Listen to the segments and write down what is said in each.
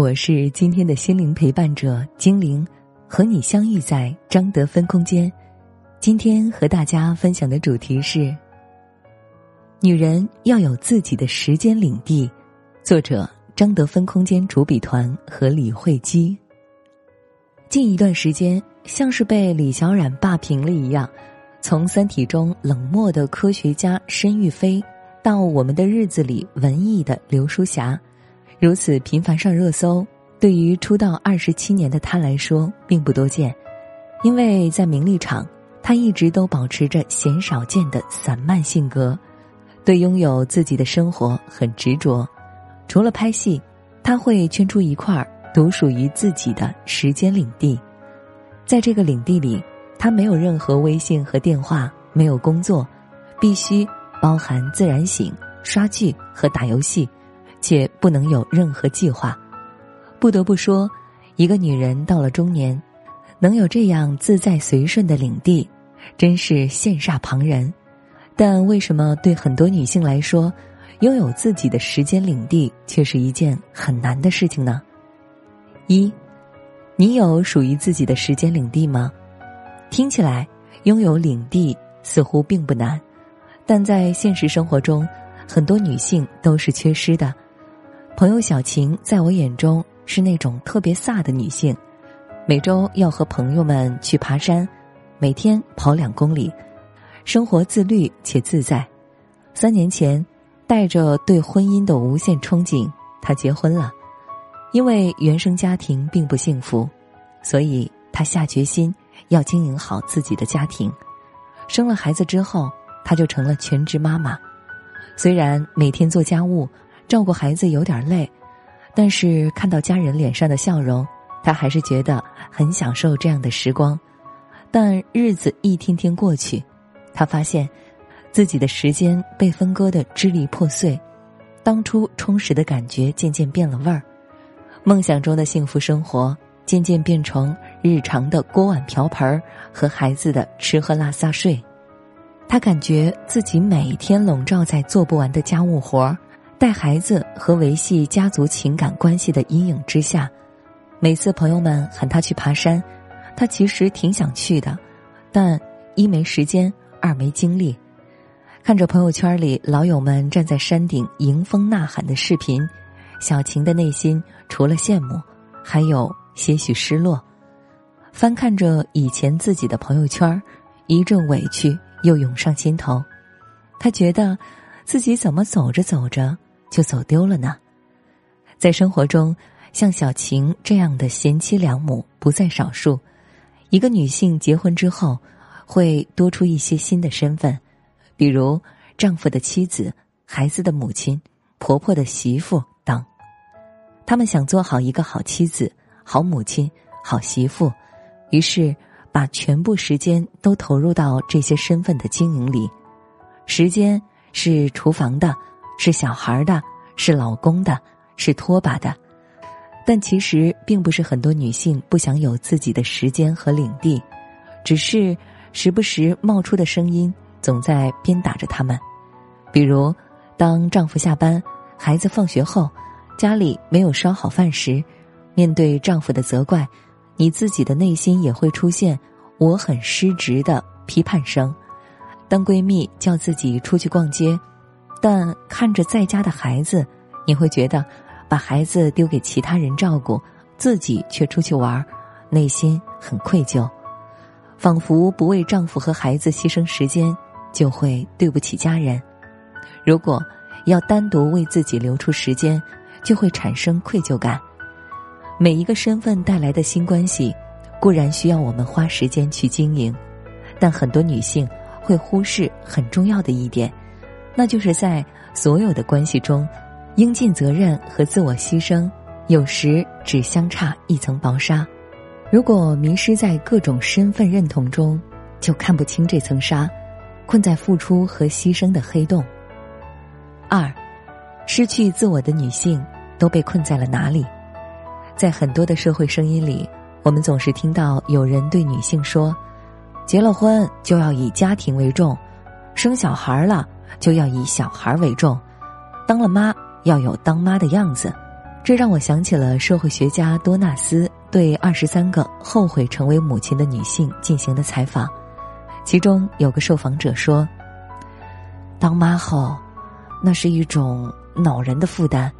我是今天的心灵陪伴者精灵，和你相遇在张德芬空间。今天和大家分享的主题是：女人要有自己的时间领地。作者：张德芬空间主笔团和李慧基。近一段时间，像是被李小冉霸屏了一样，从《三体》中冷漠的科学家申玉飞，到我们的日子里文艺的刘淑霞。如此频繁上热搜，对于出道二十七年的他来说并不多见，因为在名利场，他一直都保持着鲜少见的散漫性格，对拥有自己的生活很执着。除了拍戏，他会圈出一块独属于自己的时间领地，在这个领地里，他没有任何微信和电话，没有工作，必须包含自然醒、刷剧和打游戏。且不能有任何计划。不得不说，一个女人到了中年，能有这样自在随顺的领地，真是羡煞旁人。但为什么对很多女性来说，拥有自己的时间领地却是一件很难的事情呢？一，你有属于自己的时间领地吗？听起来，拥有领地似乎并不难，但在现实生活中，很多女性都是缺失的。朋友小晴在我眼中是那种特别飒的女性，每周要和朋友们去爬山，每天跑两公里，生活自律且自在。三年前，带着对婚姻的无限憧憬，她结婚了。因为原生家庭并不幸福，所以她下决心要经营好自己的家庭。生了孩子之后，她就成了全职妈妈。虽然每天做家务。照顾孩子有点累，但是看到家人脸上的笑容，他还是觉得很享受这样的时光。但日子一天天过去，他发现自己的时间被分割的支离破碎，当初充实的感觉渐渐变了味儿，梦想中的幸福生活渐渐变成日常的锅碗瓢盆和孩子的吃喝拉撒睡。他感觉自己每天笼罩在做不完的家务活儿。带孩子和维系家族情感关系的阴影之下，每次朋友们喊他去爬山，他其实挺想去的，但一没时间，二没精力。看着朋友圈里老友们站在山顶迎风呐喊的视频，小晴的内心除了羡慕，还有些许失落。翻看着以前自己的朋友圈，一阵委屈又涌上心头。他觉得自己怎么走着走着。就走丢了呢。在生活中，像小晴这样的贤妻良母不在少数。一个女性结婚之后，会多出一些新的身份，比如丈夫的妻子、孩子的母亲、婆婆的媳妇等。他们想做好一个好妻子、好母亲、好媳妇，于是把全部时间都投入到这些身份的经营里。时间是厨房的。是小孩的，是老公的，是拖把的，但其实并不是很多女性不想有自己的时间和领地，只是时不时冒出的声音总在鞭打着他们。比如，当丈夫下班、孩子放学后，家里没有烧好饭时，面对丈夫的责怪，你自己的内心也会出现“我很失职”的批判声。当闺蜜叫自己出去逛街。但看着在家的孩子，你会觉得把孩子丢给其他人照顾，自己却出去玩，内心很愧疚，仿佛不为丈夫和孩子牺牲时间，就会对不起家人。如果要单独为自己留出时间，就会产生愧疚感。每一个身份带来的新关系，固然需要我们花时间去经营，但很多女性会忽视很重要的一点。那就是在所有的关系中，应尽责任和自我牺牲有时只相差一层薄纱。如果迷失在各种身份认同中，就看不清这层纱，困在付出和牺牲的黑洞。二，失去自我的女性都被困在了哪里？在很多的社会声音里，我们总是听到有人对女性说：“结了婚就要以家庭为重，生小孩了就要以小孩为重，当了妈要有当妈的样子。”这让我想起了社会学家多纳斯对二十三个后悔成为母亲的女性进行的采访，其中有个受访者说：“当妈后，那是一种恼人的负担，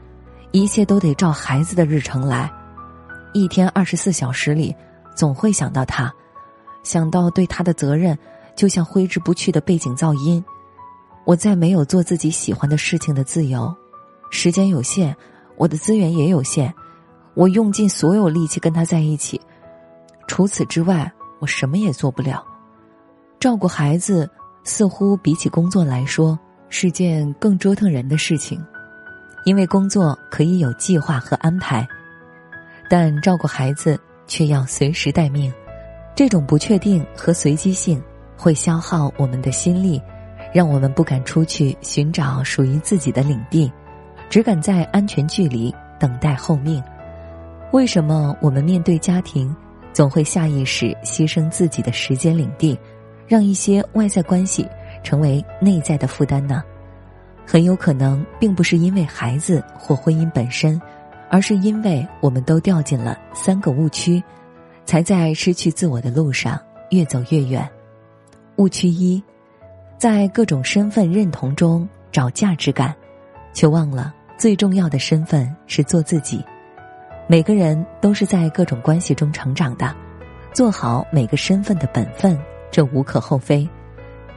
一切都得照孩子的日程来。”一天二十四小时里，总会想到他，想到对他的责任，就像挥之不去的背景噪音。我再没有做自己喜欢的事情的自由，时间有限，我的资源也有限，我用尽所有力气跟他在一起，除此之外，我什么也做不了。照顾孩子似乎比起工作来说是件更折腾人的事情，因为工作可以有计划和安排。但照顾孩子却要随时待命，这种不确定和随机性会消耗我们的心力，让我们不敢出去寻找属于自己的领地，只敢在安全距离等待候命。为什么我们面对家庭，总会下意识牺牲自己的时间领地，让一些外在关系成为内在的负担呢？很有可能并不是因为孩子或婚姻本身。而是因为我们都掉进了三个误区，才在失去自我的路上越走越远。误区一，在各种身份认同中找价值感，却忘了最重要的身份是做自己。每个人都是在各种关系中成长的，做好每个身份的本分，这无可厚非。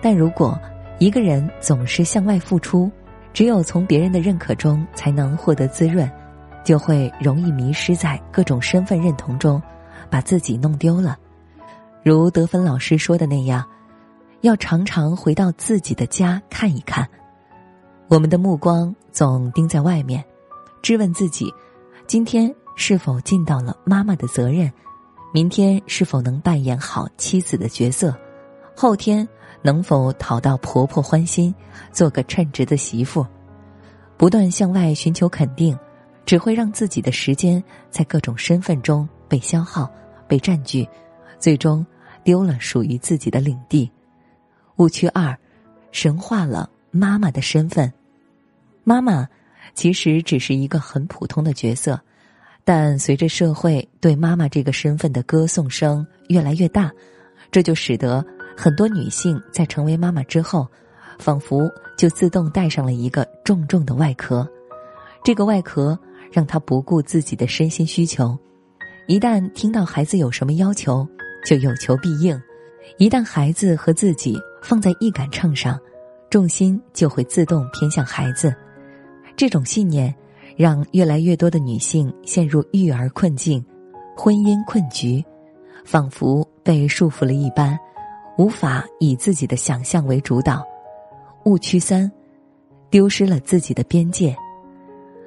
但如果一个人总是向外付出，只有从别人的认可中才能获得滋润。就会容易迷失在各种身份认同中，把自己弄丢了。如德芬老师说的那样，要常常回到自己的家看一看。我们的目光总盯在外面，质问自己：今天是否尽到了妈妈的责任？明天是否能扮演好妻子的角色？后天能否讨到婆婆欢心，做个称职的媳妇？不断向外寻求肯定。只会让自己的时间在各种身份中被消耗、被占据，最终丢了属于自己的领地。误区二，神化了妈妈的身份。妈妈其实只是一个很普通的角色，但随着社会对妈妈这个身份的歌颂声越来越大，这就使得很多女性在成为妈妈之后，仿佛就自动带上了一个重重的外壳。这个外壳。让她不顾自己的身心需求，一旦听到孩子有什么要求，就有求必应；一旦孩子和自己放在一杆秤上，重心就会自动偏向孩子。这种信念让越来越多的女性陷入育儿困境、婚姻困局，仿佛被束缚了一般，无法以自己的想象为主导。误区三，丢失了自己的边界。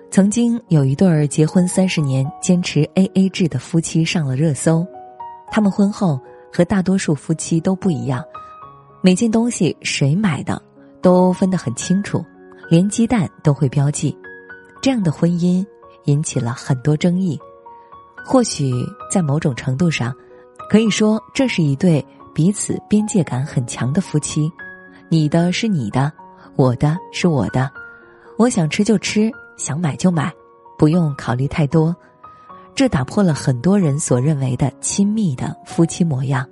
曾经有一对儿结婚三十年、坚持 A A 制的夫妻上了热搜，他们婚后和大多数夫妻都不一样，每件东西谁买的都分得很清楚，连鸡蛋都会标记。这样的婚姻引起了很多争议。或许在某种程度上，可以说这是一对彼此边界感很强的夫妻。你的是你的，我的是我的，我想吃就吃。想买就买，不用考虑太多，这打破了很多人所认为的亲密的夫妻模样。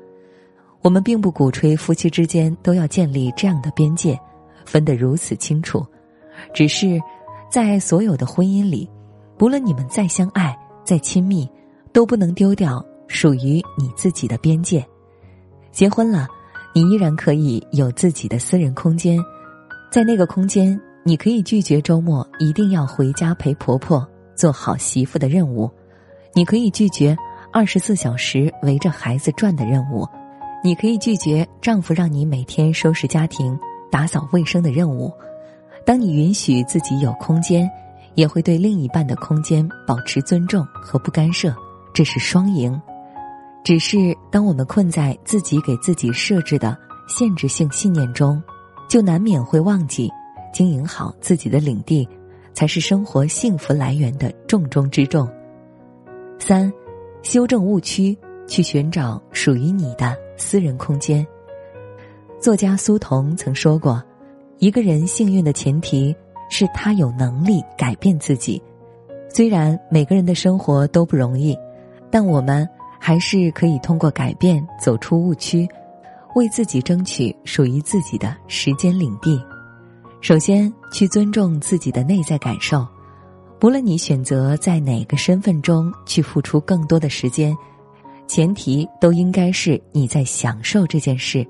我们并不鼓吹夫妻之间都要建立这样的边界，分得如此清楚。只是，在所有的婚姻里，不论你们再相爱、再亲密，都不能丢掉属于你自己的边界。结婚了，你依然可以有自己的私人空间，在那个空间。你可以拒绝周末一定要回家陪婆婆做好媳妇的任务，你可以拒绝二十四小时围着孩子转的任务，你可以拒绝丈夫让你每天收拾家庭、打扫卫生的任务。当你允许自己有空间，也会对另一半的空间保持尊重和不干涉，这是双赢。只是当我们困在自己给自己设置的限制性信念中，就难免会忘记经营好自己的领地，才是生活幸福来源的重中之重。三，修正误区，去寻找属于你的私人空间。作家苏童曾说过：“一个人幸运的前提是他有能力改变自己。虽然每个人的生活都不容易，但我们还是可以通过改变走出误区，为自己争取属于自己的时间领地。首先，去尊重自己的内在感受。无论你选择在哪个身份中去付出更多的时间，前提都应该是你在享受这件事。”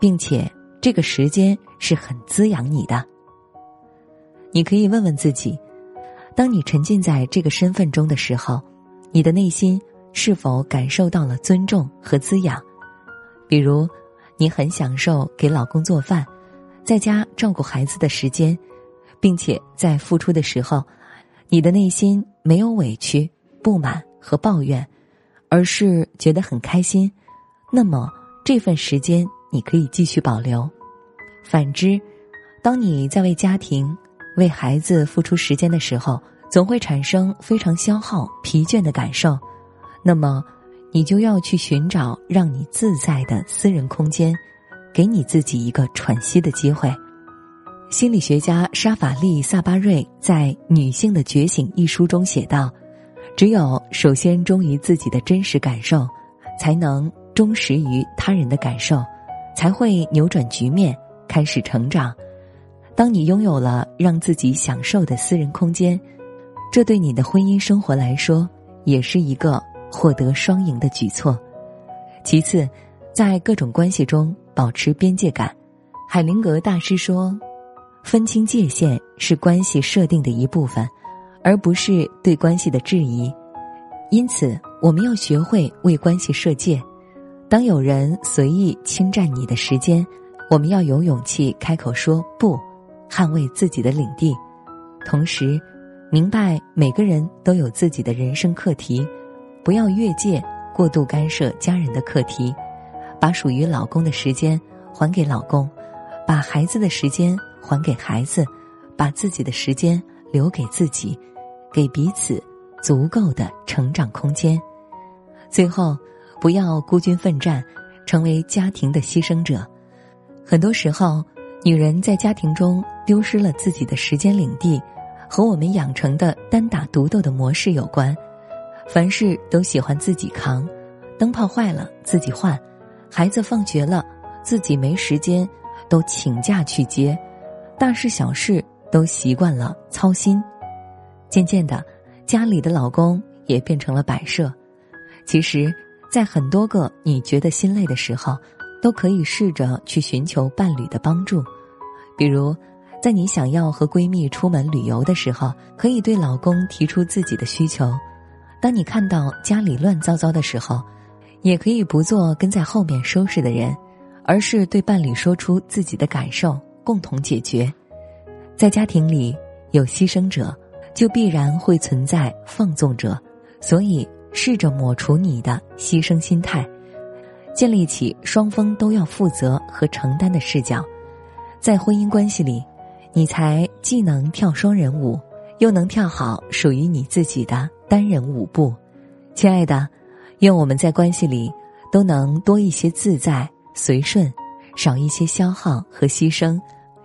并且，这个时间是很滋养你的。你可以问问自己：当你沉浸在这个身份中的时候，你的内心是否感受到了尊重和滋养？比如，你很享受给老公做饭，在家照顾孩子的时间，并且在付出的时候，你的内心没有委屈、不满和抱怨，而是觉得很开心。那么，这份时间。你可以继续保留。反之，当你在为家庭、为孩子付出时间的时候，总会产生非常消耗、疲倦的感受。那么，你就要去寻找让你自在的私人空间，给你自己一个喘息的机会。心理学家沙法利·萨巴瑞在《女性的觉醒》一书中写道：“只有首先忠于自己的真实感受，才能忠实于他人的感受。”才会扭转局面，开始成长。当你拥有了让自己享受的私人空间，这对你的婚姻生活来说也是一个获得双赢的举措。其次，在各种关系中保持边界感。海灵格大师说：“分清界限是关系设定的一部分，而不是对关系的质疑。因此，我们要学会为关系设界。”当有人随意侵占你的时间，我们要有勇气开口说不，捍卫自己的领地。同时，明白每个人都有自己的人生课题，不要越界过度干涉家人的课题，把属于老公的时间还给老公，把孩子的时间还给孩子，把自己的时间留给自己，给彼此足够的成长空间。最后。不要孤军奋战，成为家庭的牺牲者。很多时候，女人在家庭中丢失了自己的时间领地，和我们养成的单打独斗的模式有关。凡事都喜欢自己扛，灯泡坏了自己换，孩子放学了自己没时间，都请假去接，大事小事都习惯了操心。渐渐的，家里的老公也变成了摆设。其实。在很多个你觉得心累的时候，都可以试着去寻求伴侣的帮助。比如，在你想要和闺蜜出门旅游的时候，可以对老公提出自己的需求；当你看到家里乱糟糟的时候，也可以不做跟在后面收拾的人，而是对伴侣说出自己的感受，共同解决。在家庭里有牺牲者，就必然会存在放纵者，所以。试着抹除你的牺牲心态，建立起双方都要负责和承担的视角，在婚姻关系里，你才既能跳双人舞，又能跳好属于你自己的单人舞步。亲爱的，愿我们在关系里都能多一些自在随顺，少一些消耗和牺牲，